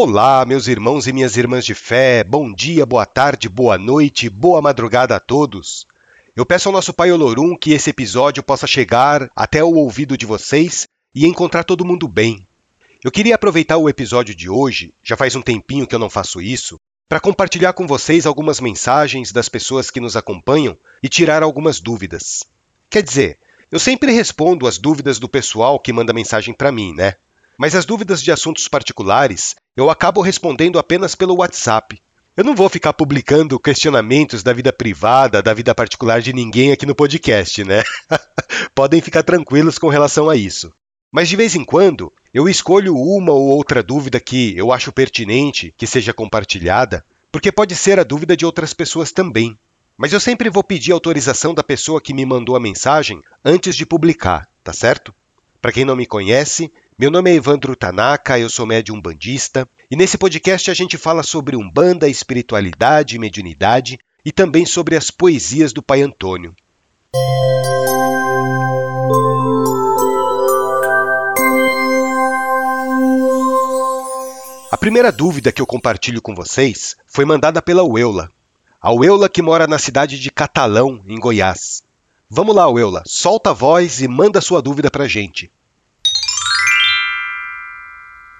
Olá, meus irmãos e minhas irmãs de fé, bom dia, boa tarde, boa noite, boa madrugada a todos. Eu peço ao nosso Pai Olorum que esse episódio possa chegar até o ouvido de vocês e encontrar todo mundo bem. Eu queria aproveitar o episódio de hoje, já faz um tempinho que eu não faço isso, para compartilhar com vocês algumas mensagens das pessoas que nos acompanham e tirar algumas dúvidas. Quer dizer, eu sempre respondo as dúvidas do pessoal que manda mensagem para mim, né? Mas as dúvidas de assuntos particulares eu acabo respondendo apenas pelo WhatsApp. Eu não vou ficar publicando questionamentos da vida privada, da vida particular de ninguém aqui no podcast, né? Podem ficar tranquilos com relação a isso. Mas de vez em quando, eu escolho uma ou outra dúvida que eu acho pertinente que seja compartilhada, porque pode ser a dúvida de outras pessoas também. Mas eu sempre vou pedir autorização da pessoa que me mandou a mensagem antes de publicar, tá certo? Para quem não me conhece, meu nome é Evandro Tanaka, eu sou médium bandista, e nesse podcast a gente fala sobre umbanda, espiritualidade, mediunidade e também sobre as poesias do Pai Antônio. A primeira dúvida que eu compartilho com vocês foi mandada pela Ueula. A Ueula que mora na cidade de Catalão, em Goiás. Vamos lá, Ueula, solta a voz e manda sua dúvida pra gente.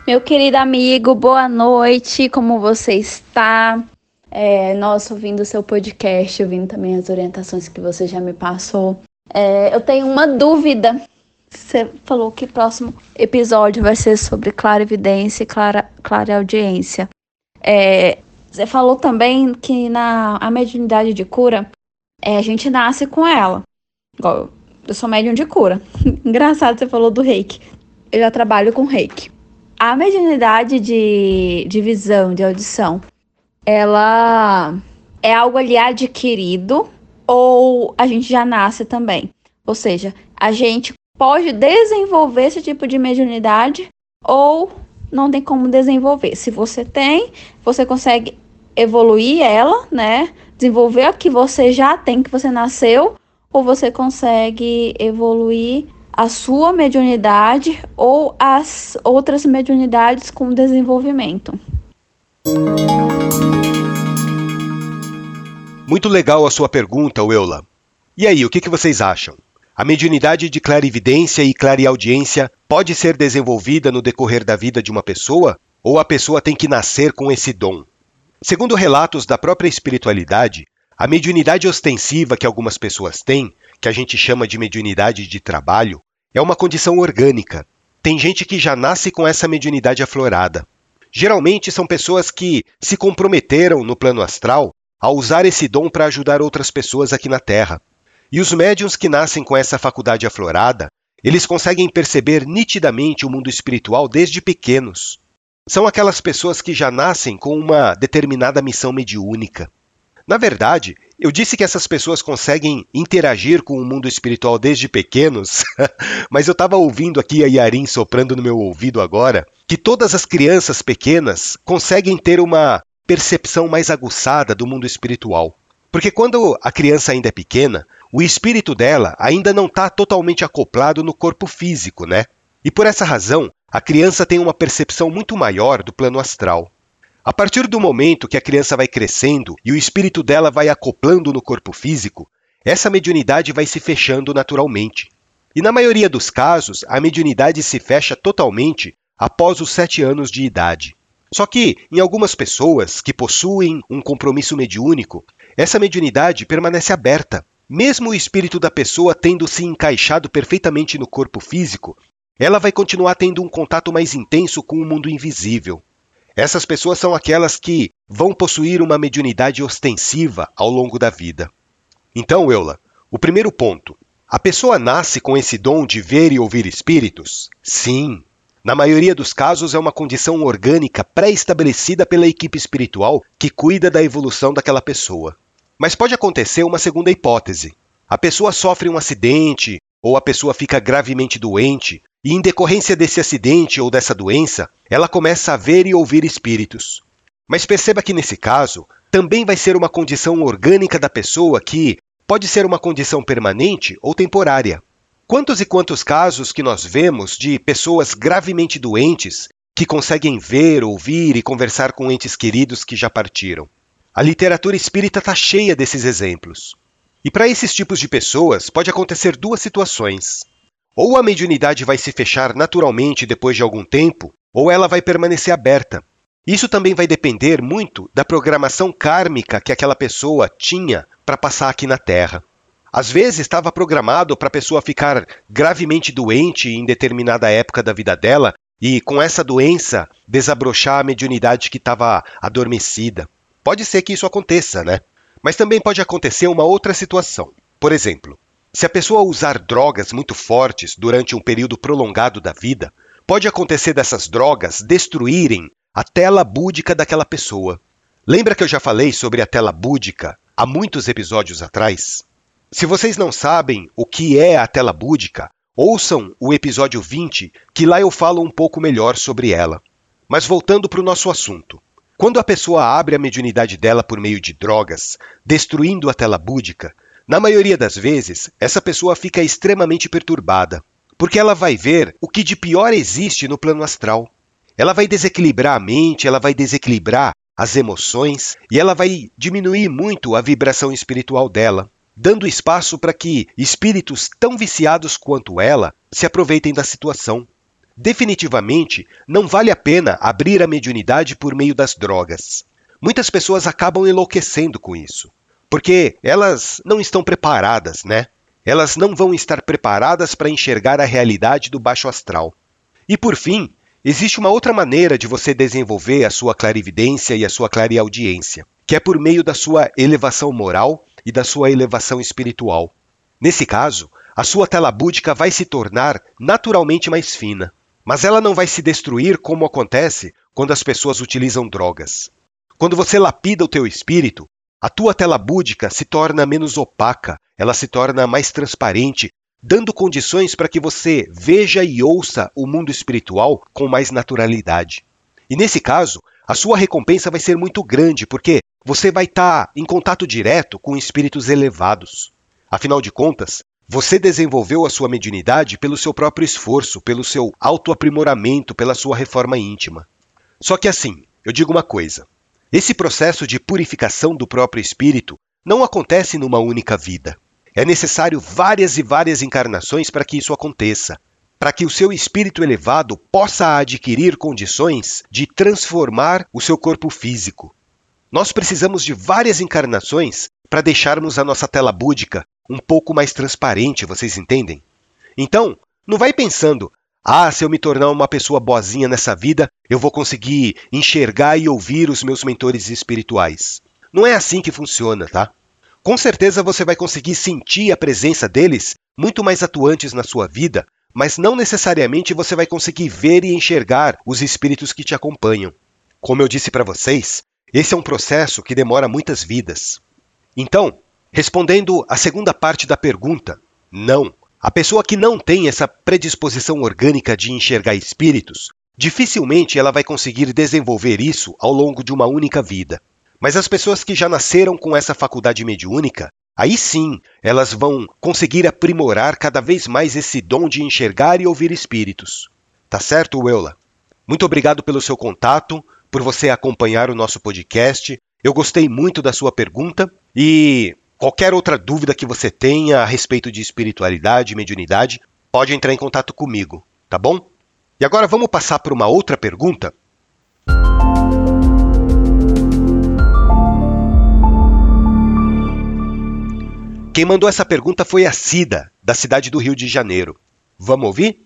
Meu querido amigo, boa noite, como você está? É, nossa, ouvindo o seu podcast, ouvindo também as orientações que você já me passou. É, eu tenho uma dúvida. Você falou que o próximo episódio vai ser sobre clara evidência e clara, clara audiência. É, você falou também que na a mediunidade de cura, é, a gente nasce com ela. Igual, eu sou médium de cura. Engraçado, você falou do reiki. Eu já trabalho com reiki. A mediunidade de, de visão, de audição, ela é algo ali adquirido ou a gente já nasce também? Ou seja, a gente pode desenvolver esse tipo de mediunidade ou não tem como desenvolver. Se você tem, você consegue evoluir ela, né? Desenvolver a que você já tem, que você nasceu, ou você consegue evoluir a sua mediunidade ou as outras mediunidades com desenvolvimento. Muito legal a sua pergunta, Eula. E aí, o que, que vocês acham? A mediunidade de clarividência e clareaudiência pode ser desenvolvida no decorrer da vida de uma pessoa? Ou a pessoa tem que nascer com esse dom? Segundo relatos da própria espiritualidade, a mediunidade ostensiva que algumas pessoas têm, que a gente chama de mediunidade de trabalho, é uma condição orgânica. Tem gente que já nasce com essa mediunidade aflorada. Geralmente são pessoas que se comprometeram no plano astral a usar esse dom para ajudar outras pessoas aqui na Terra. E os médiums que nascem com essa faculdade aflorada, eles conseguem perceber nitidamente o mundo espiritual desde pequenos. São aquelas pessoas que já nascem com uma determinada missão mediúnica. Na verdade, eu disse que essas pessoas conseguem interagir com o mundo espiritual desde pequenos, mas eu estava ouvindo aqui a Yarin soprando no meu ouvido agora que todas as crianças pequenas conseguem ter uma percepção mais aguçada do mundo espiritual. Porque quando a criança ainda é pequena, o espírito dela ainda não está totalmente acoplado no corpo físico, né? E por essa razão, a criança tem uma percepção muito maior do plano astral. A partir do momento que a criança vai crescendo e o espírito dela vai acoplando no corpo físico, essa mediunidade vai se fechando naturalmente. E na maioria dos casos, a mediunidade se fecha totalmente após os sete anos de idade. Só que, em algumas pessoas que possuem um compromisso mediúnico, essa mediunidade permanece aberta. Mesmo o espírito da pessoa tendo se encaixado perfeitamente no corpo físico, ela vai continuar tendo um contato mais intenso com o mundo invisível. Essas pessoas são aquelas que vão possuir uma mediunidade ostensiva ao longo da vida. Então, Eula, o primeiro ponto. A pessoa nasce com esse dom de ver e ouvir espíritos? Sim. Na maioria dos casos, é uma condição orgânica pré-estabelecida pela equipe espiritual que cuida da evolução daquela pessoa. Mas pode acontecer uma segunda hipótese. A pessoa sofre um acidente, ou a pessoa fica gravemente doente, e em decorrência desse acidente ou dessa doença, ela começa a ver e ouvir espíritos. Mas perceba que nesse caso, também vai ser uma condição orgânica da pessoa que pode ser uma condição permanente ou temporária. Quantos e quantos casos que nós vemos de pessoas gravemente doentes que conseguem ver, ouvir e conversar com entes queridos que já partiram. A literatura espírita está cheia desses exemplos. E para esses tipos de pessoas, pode acontecer duas situações. Ou a mediunidade vai se fechar naturalmente depois de algum tempo, ou ela vai permanecer aberta. Isso também vai depender muito da programação kármica que aquela pessoa tinha para passar aqui na Terra. Às vezes estava programado para a pessoa ficar gravemente doente em determinada época da vida dela e, com essa doença, desabrochar a mediunidade que estava adormecida. Pode ser que isso aconteça, né? Mas também pode acontecer uma outra situação. Por exemplo, se a pessoa usar drogas muito fortes durante um período prolongado da vida, pode acontecer dessas drogas destruírem a tela búdica daquela pessoa. Lembra que eu já falei sobre a tela búdica há muitos episódios atrás? Se vocês não sabem o que é a tela búdica, ouçam o episódio 20, que lá eu falo um pouco melhor sobre ela. Mas voltando para o nosso assunto. Quando a pessoa abre a mediunidade dela por meio de drogas, destruindo a tela búdica, na maioria das vezes, essa pessoa fica extremamente perturbada, porque ela vai ver o que de pior existe no plano astral. Ela vai desequilibrar a mente, ela vai desequilibrar as emoções e ela vai diminuir muito a vibração espiritual dela, dando espaço para que espíritos tão viciados quanto ela se aproveitem da situação. Definitivamente, não vale a pena abrir a mediunidade por meio das drogas. Muitas pessoas acabam enlouquecendo com isso, porque elas não estão preparadas, né? Elas não vão estar preparadas para enxergar a realidade do baixo astral. E por fim, existe uma outra maneira de você desenvolver a sua clarividência e a sua clareaudiência, que é por meio da sua elevação moral e da sua elevação espiritual. Nesse caso, a sua tela búdica vai se tornar naturalmente mais fina. Mas ela não vai se destruir como acontece quando as pessoas utilizam drogas. Quando você lapida o teu espírito, a tua tela búdica se torna menos opaca, ela se torna mais transparente, dando condições para que você veja e ouça o mundo espiritual com mais naturalidade. E nesse caso, a sua recompensa vai ser muito grande, porque você vai estar tá em contato direto com espíritos elevados. Afinal de contas, você desenvolveu a sua mediunidade pelo seu próprio esforço, pelo seu autoaprimoramento, pela sua reforma íntima. Só que assim, eu digo uma coisa: esse processo de purificação do próprio espírito não acontece numa única vida. É necessário várias e várias encarnações para que isso aconteça, para que o seu espírito elevado possa adquirir condições de transformar o seu corpo físico. Nós precisamos de várias encarnações para deixarmos a nossa tela búdica um pouco mais transparente, vocês entendem? Então, não vai pensando, ah, se eu me tornar uma pessoa boazinha nessa vida, eu vou conseguir enxergar e ouvir os meus mentores espirituais. Não é assim que funciona, tá? Com certeza você vai conseguir sentir a presença deles muito mais atuantes na sua vida, mas não necessariamente você vai conseguir ver e enxergar os espíritos que te acompanham. Como eu disse para vocês, esse é um processo que demora muitas vidas. Então, Respondendo à segunda parte da pergunta, não. A pessoa que não tem essa predisposição orgânica de enxergar espíritos, dificilmente ela vai conseguir desenvolver isso ao longo de uma única vida. Mas as pessoas que já nasceram com essa faculdade mediúnica, aí sim elas vão conseguir aprimorar cada vez mais esse dom de enxergar e ouvir espíritos. Tá certo, Eula? Muito obrigado pelo seu contato, por você acompanhar o nosso podcast. Eu gostei muito da sua pergunta e Qualquer outra dúvida que você tenha a respeito de espiritualidade e mediunidade, pode entrar em contato comigo, tá bom? E agora vamos passar para uma outra pergunta? Quem mandou essa pergunta foi a Cida, da cidade do Rio de Janeiro. Vamos ouvir?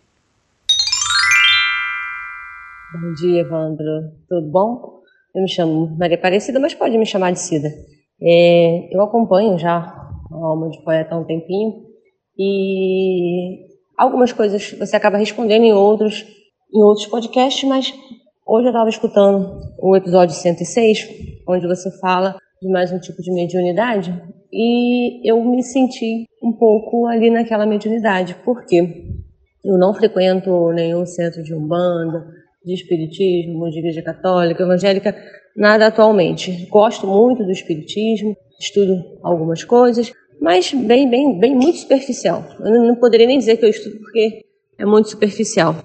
Bom dia, Evandro. Tudo bom? Eu me chamo Maria Aparecida, mas pode me chamar de Cida. É, eu acompanho já a Alma de Poeta há um tempinho e algumas coisas você acaba respondendo em outros, em outros podcasts, mas hoje eu estava escutando o episódio 106, onde você fala de mais um tipo de mediunidade e eu me senti um pouco ali naquela mediunidade, porque eu não frequento nenhum centro de umbanda, de espiritismo, de igreja católica, evangélica, nada atualmente. Gosto muito do espiritismo, estudo algumas coisas, mas bem, bem, bem muito superficial. Eu não poderia nem dizer que eu estudo porque é muito superficial.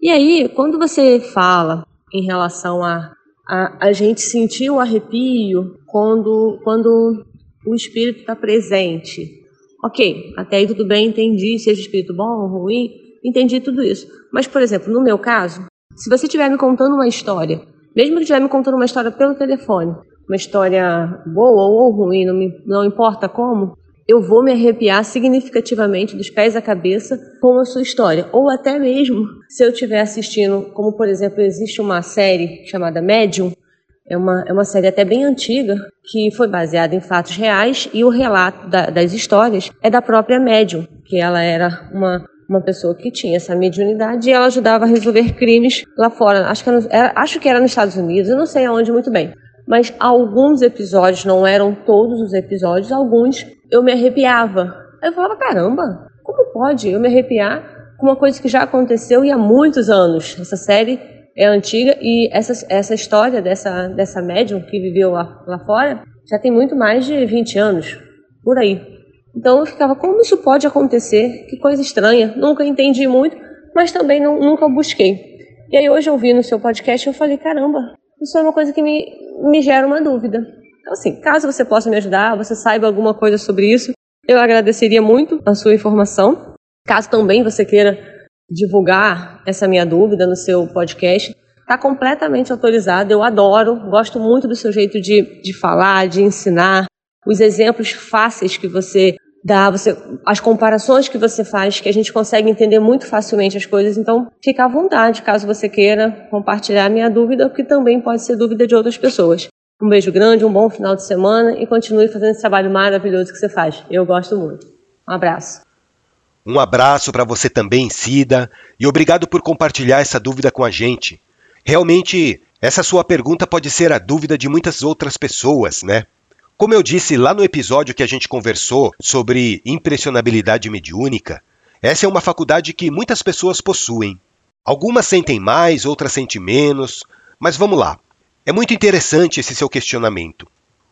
E aí, quando você fala em relação a a, a gente sentir o arrepio quando, quando o espírito está presente. Ok, até aí tudo bem, entendi, seja espírito bom ou ruim, entendi tudo isso. Mas, por exemplo, no meu caso, se você estiver me contando uma história, mesmo que estiver me contando uma história pelo telefone, uma história boa ou ruim, não, me, não importa como, eu vou me arrepiar significativamente dos pés à cabeça com a sua história. Ou até mesmo se eu estiver assistindo, como por exemplo, existe uma série chamada Medium, é uma, é uma série até bem antiga, que foi baseada em fatos reais e o relato da, das histórias é da própria Medium, que ela era uma, uma pessoa que tinha essa mediunidade e ela ajudava a resolver crimes lá fora. Acho que era, acho que era nos Estados Unidos, eu não sei aonde muito bem. Mas alguns episódios, não eram todos os episódios, alguns eu me arrepiava. Eu falava, caramba, como pode eu me arrepiar com uma coisa que já aconteceu e há muitos anos? Essa série é antiga e essa, essa história dessa, dessa médium que viveu lá, lá fora já tem muito mais de 20 anos, por aí. Então eu ficava, como isso pode acontecer? Que coisa estranha. Nunca entendi muito, mas também não, nunca busquei. E aí hoje eu vi no seu podcast eu falei, caramba, isso é uma coisa que me, me gera uma dúvida. Então, assim, caso você possa me ajudar, você saiba alguma coisa sobre isso, eu agradeceria muito a sua informação. Caso também você queira divulgar essa minha dúvida no seu podcast, está completamente autorizado. Eu adoro, gosto muito do seu jeito de, de falar, de ensinar, os exemplos fáceis que você dá, você, as comparações que você faz, que a gente consegue entender muito facilmente as coisas. Então, fica à vontade, caso você queira compartilhar minha dúvida, que também pode ser dúvida de outras pessoas. Um beijo grande, um bom final de semana e continue fazendo esse trabalho maravilhoso que você faz. Eu gosto muito. Um abraço. Um abraço para você também, Cida, e obrigado por compartilhar essa dúvida com a gente. Realmente, essa sua pergunta pode ser a dúvida de muitas outras pessoas, né? Como eu disse lá no episódio que a gente conversou sobre impressionabilidade mediúnica, essa é uma faculdade que muitas pessoas possuem. Algumas sentem mais, outras sentem menos, mas vamos lá. É muito interessante esse seu questionamento.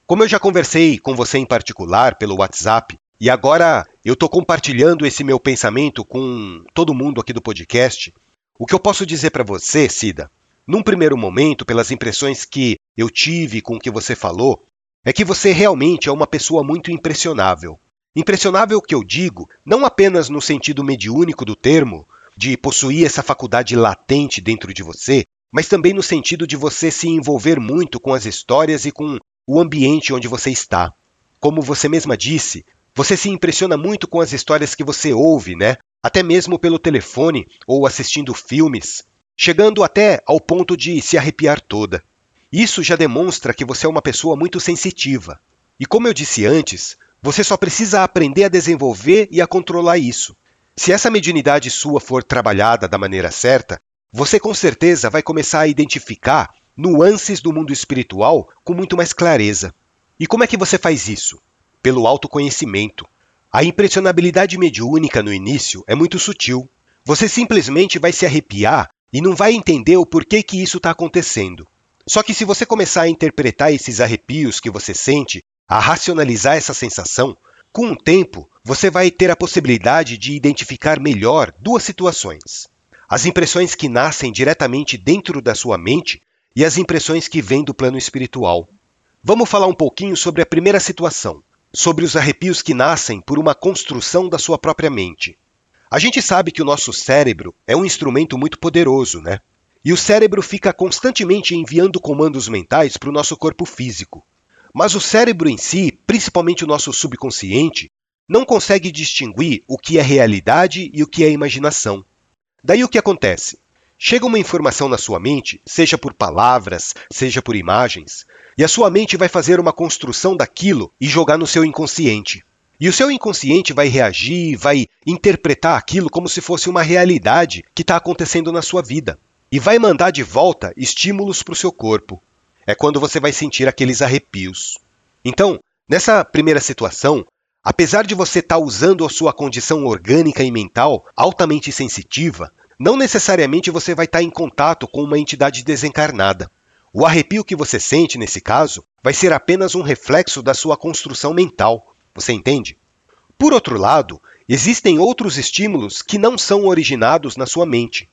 Como eu já conversei com você em particular pelo WhatsApp, e agora eu estou compartilhando esse meu pensamento com todo mundo aqui do podcast, o que eu posso dizer para você, Cida, num primeiro momento, pelas impressões que eu tive com o que você falou, é que você realmente é uma pessoa muito impressionável. Impressionável que eu digo, não apenas no sentido mediúnico do termo, de possuir essa faculdade latente dentro de você, mas também no sentido de você se envolver muito com as histórias e com o ambiente onde você está. Como você mesma disse, você se impressiona muito com as histórias que você ouve, né? Até mesmo pelo telefone ou assistindo filmes, chegando até ao ponto de se arrepiar toda. Isso já demonstra que você é uma pessoa muito sensitiva. E como eu disse antes, você só precisa aprender a desenvolver e a controlar isso. Se essa mediunidade sua for trabalhada da maneira certa, você com certeza vai começar a identificar nuances do mundo espiritual com muito mais clareza. E como é que você faz isso? Pelo autoconhecimento. A impressionabilidade mediúnica no início é muito sutil. Você simplesmente vai se arrepiar e não vai entender o porquê que isso está acontecendo. Só que se você começar a interpretar esses arrepios que você sente, a racionalizar essa sensação, com o tempo você vai ter a possibilidade de identificar melhor duas situações as impressões que nascem diretamente dentro da sua mente e as impressões que vêm do plano espiritual. Vamos falar um pouquinho sobre a primeira situação, sobre os arrepios que nascem por uma construção da sua própria mente. A gente sabe que o nosso cérebro é um instrumento muito poderoso, né? E o cérebro fica constantemente enviando comandos mentais para o nosso corpo físico. Mas o cérebro em si, principalmente o nosso subconsciente, não consegue distinguir o que é realidade e o que é imaginação. Daí o que acontece? Chega uma informação na sua mente, seja por palavras, seja por imagens, e a sua mente vai fazer uma construção daquilo e jogar no seu inconsciente. E o seu inconsciente vai reagir, vai interpretar aquilo como se fosse uma realidade que está acontecendo na sua vida. E vai mandar de volta estímulos para o seu corpo. É quando você vai sentir aqueles arrepios. Então, nessa primeira situação, Apesar de você estar tá usando a sua condição orgânica e mental altamente sensitiva, não necessariamente você vai estar tá em contato com uma entidade desencarnada. O arrepio que você sente nesse caso vai ser apenas um reflexo da sua construção mental. Você entende? Por outro lado, existem outros estímulos que não são originados na sua mente.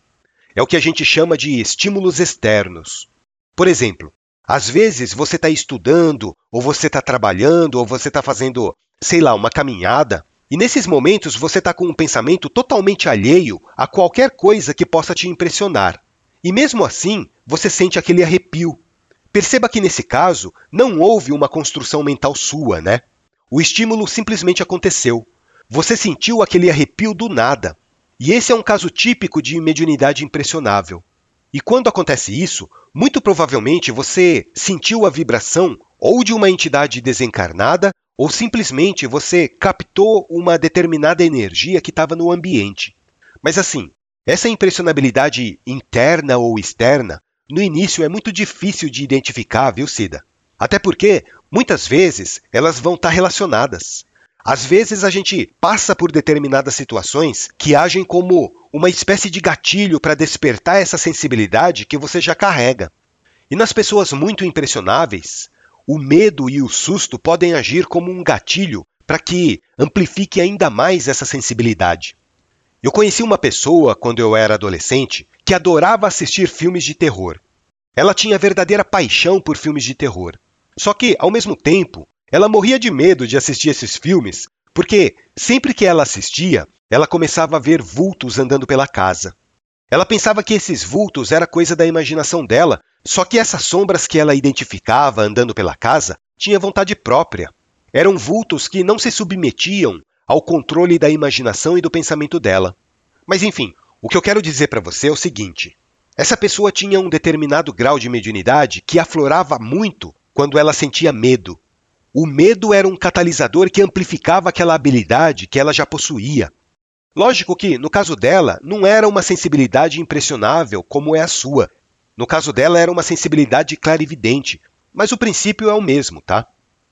É o que a gente chama de estímulos externos. Por exemplo, às vezes você está estudando, ou você está trabalhando, ou você está fazendo, sei lá, uma caminhada, e nesses momentos você está com um pensamento totalmente alheio a qualquer coisa que possa te impressionar. E mesmo assim, você sente aquele arrepio. Perceba que nesse caso, não houve uma construção mental sua, né? O estímulo simplesmente aconteceu. Você sentiu aquele arrepio do nada. E esse é um caso típico de mediunidade impressionável. E quando acontece isso, muito provavelmente você sentiu a vibração ou de uma entidade desencarnada ou simplesmente você captou uma determinada energia que estava no ambiente. Mas assim, essa impressionabilidade interna ou externa, no início é muito difícil de identificar, viu, Cida? Até porque, muitas vezes, elas vão estar relacionadas. Às vezes a gente passa por determinadas situações que agem como uma espécie de gatilho para despertar essa sensibilidade que você já carrega. E nas pessoas muito impressionáveis, o medo e o susto podem agir como um gatilho para que amplifique ainda mais essa sensibilidade. Eu conheci uma pessoa, quando eu era adolescente, que adorava assistir filmes de terror. Ela tinha verdadeira paixão por filmes de terror. Só que, ao mesmo tempo, ela morria de medo de assistir esses filmes, porque sempre que ela assistia, ela começava a ver vultos andando pela casa. Ela pensava que esses vultos era coisa da imaginação dela só que essas sombras que ela identificava andando pela casa tinha vontade própria. Eram vultos que não se submetiam ao controle da imaginação e do pensamento dela. Mas enfim, o que eu quero dizer para você é o seguinte: essa pessoa tinha um determinado grau de mediunidade que aflorava muito quando ela sentia medo. O medo era um catalisador que amplificava aquela habilidade que ela já possuía. Lógico que, no caso dela, não era uma sensibilidade impressionável como é a sua. No caso dela, era uma sensibilidade clarividente, mas o princípio é o mesmo, tá?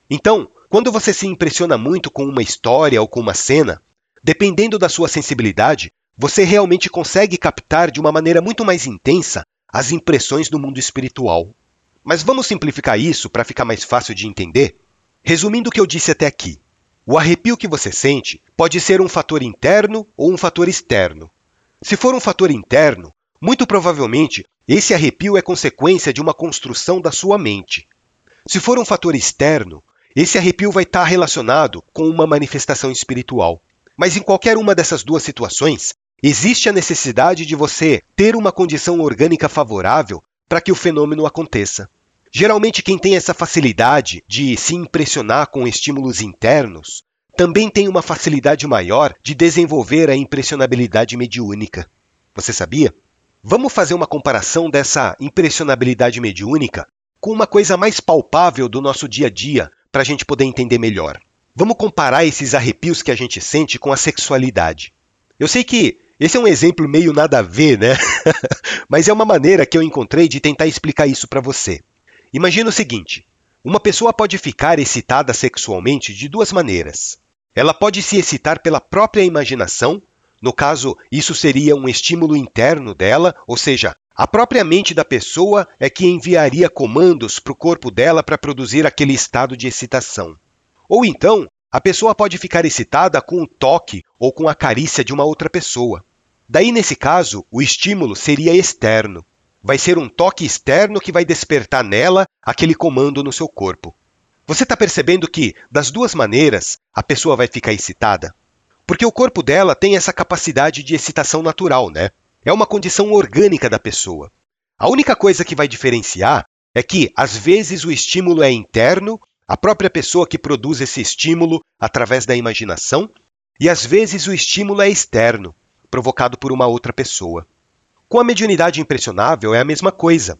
Então, quando você se impressiona muito com uma história ou com uma cena, dependendo da sua sensibilidade, você realmente consegue captar de uma maneira muito mais intensa as impressões do mundo espiritual. Mas vamos simplificar isso para ficar mais fácil de entender? Resumindo o que eu disse até aqui, o arrepio que você sente pode ser um fator interno ou um fator externo. Se for um fator interno, muito provavelmente esse arrepio é consequência de uma construção da sua mente. Se for um fator externo, esse arrepio vai estar relacionado com uma manifestação espiritual. Mas em qualquer uma dessas duas situações, existe a necessidade de você ter uma condição orgânica favorável para que o fenômeno aconteça. Geralmente, quem tem essa facilidade de se impressionar com estímulos internos também tem uma facilidade maior de desenvolver a impressionabilidade mediúnica. Você sabia? Vamos fazer uma comparação dessa impressionabilidade mediúnica com uma coisa mais palpável do nosso dia a dia para a gente poder entender melhor. Vamos comparar esses arrepios que a gente sente com a sexualidade. Eu sei que esse é um exemplo meio nada a ver, né? Mas é uma maneira que eu encontrei de tentar explicar isso para você. Imagina o seguinte: uma pessoa pode ficar excitada sexualmente de duas maneiras. Ela pode se excitar pela própria imaginação no caso, isso seria um estímulo interno dela, ou seja, a própria mente da pessoa é que enviaria comandos para o corpo dela para produzir aquele estado de excitação. Ou então, a pessoa pode ficar excitada com o toque ou com a carícia de uma outra pessoa. Daí, nesse caso, o estímulo seria externo. Vai ser um toque externo que vai despertar nela aquele comando no seu corpo. Você está percebendo que, das duas maneiras, a pessoa vai ficar excitada? Porque o corpo dela tem essa capacidade de excitação natural, né? É uma condição orgânica da pessoa. A única coisa que vai diferenciar é que, às vezes, o estímulo é interno, a própria pessoa que produz esse estímulo através da imaginação, e às vezes o estímulo é externo, provocado por uma outra pessoa. Com a mediunidade impressionável é a mesma coisa.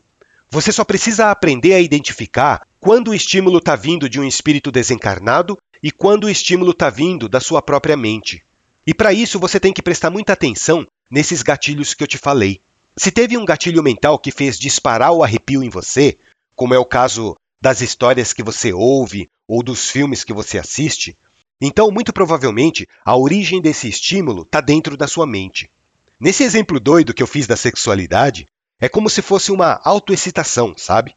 Você só precisa aprender a identificar quando o estímulo está vindo de um espírito desencarnado e quando o estímulo está vindo da sua própria mente. E para isso você tem que prestar muita atenção nesses gatilhos que eu te falei. Se teve um gatilho mental que fez disparar o arrepio em você, como é o caso das histórias que você ouve ou dos filmes que você assiste, então muito provavelmente a origem desse estímulo está dentro da sua mente. Nesse exemplo doido que eu fiz da sexualidade, é como se fosse uma autoexcitação, sabe?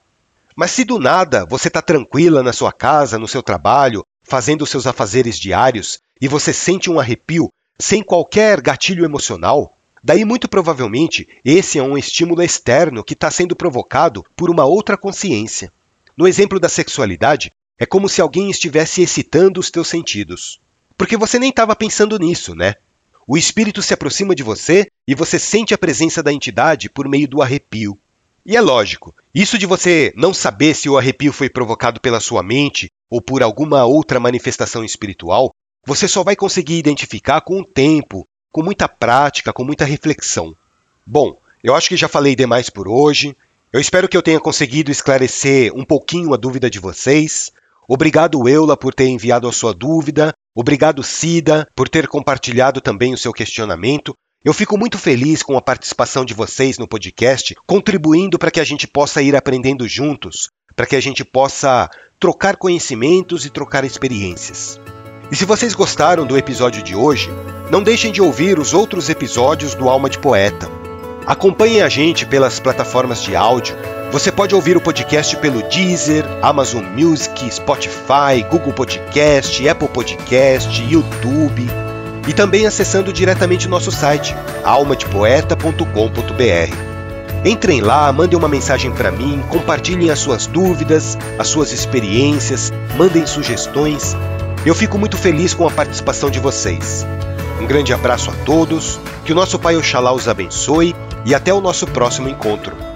Mas se do nada você está tranquila na sua casa, no seu trabalho, fazendo seus afazeres diários, e você sente um arrepio sem qualquer gatilho emocional, Daí, muito provavelmente, esse é um estímulo externo que está sendo provocado por uma outra consciência. No exemplo da sexualidade, é como se alguém estivesse excitando os teus sentidos. Porque você nem estava pensando nisso, né? O espírito se aproxima de você e você sente a presença da entidade por meio do arrepio. E é lógico, isso de você não saber se o arrepio foi provocado pela sua mente ou por alguma outra manifestação espiritual, você só vai conseguir identificar com o tempo, com muita prática, com muita reflexão. Bom, eu acho que já falei demais por hoje. Eu espero que eu tenha conseguido esclarecer um pouquinho a dúvida de vocês. Obrigado, Eula, por ter enviado a sua dúvida. Obrigado, Cida, por ter compartilhado também o seu questionamento. Eu fico muito feliz com a participação de vocês no podcast, contribuindo para que a gente possa ir aprendendo juntos, para que a gente possa trocar conhecimentos e trocar experiências. E se vocês gostaram do episódio de hoje, não deixem de ouvir os outros episódios do Alma de Poeta. Acompanhem a gente pelas plataformas de áudio. Você pode ouvir o podcast pelo Deezer, Amazon Music, Spotify, Google Podcast, Apple Podcast, YouTube e também acessando diretamente nosso site almadepoeta.com.br. Entrem lá, mandem uma mensagem para mim, compartilhem as suas dúvidas, as suas experiências, mandem sugestões eu fico muito feliz com a participação de vocês. Um grande abraço a todos, que o nosso Pai Oxalá os abençoe e até o nosso próximo encontro.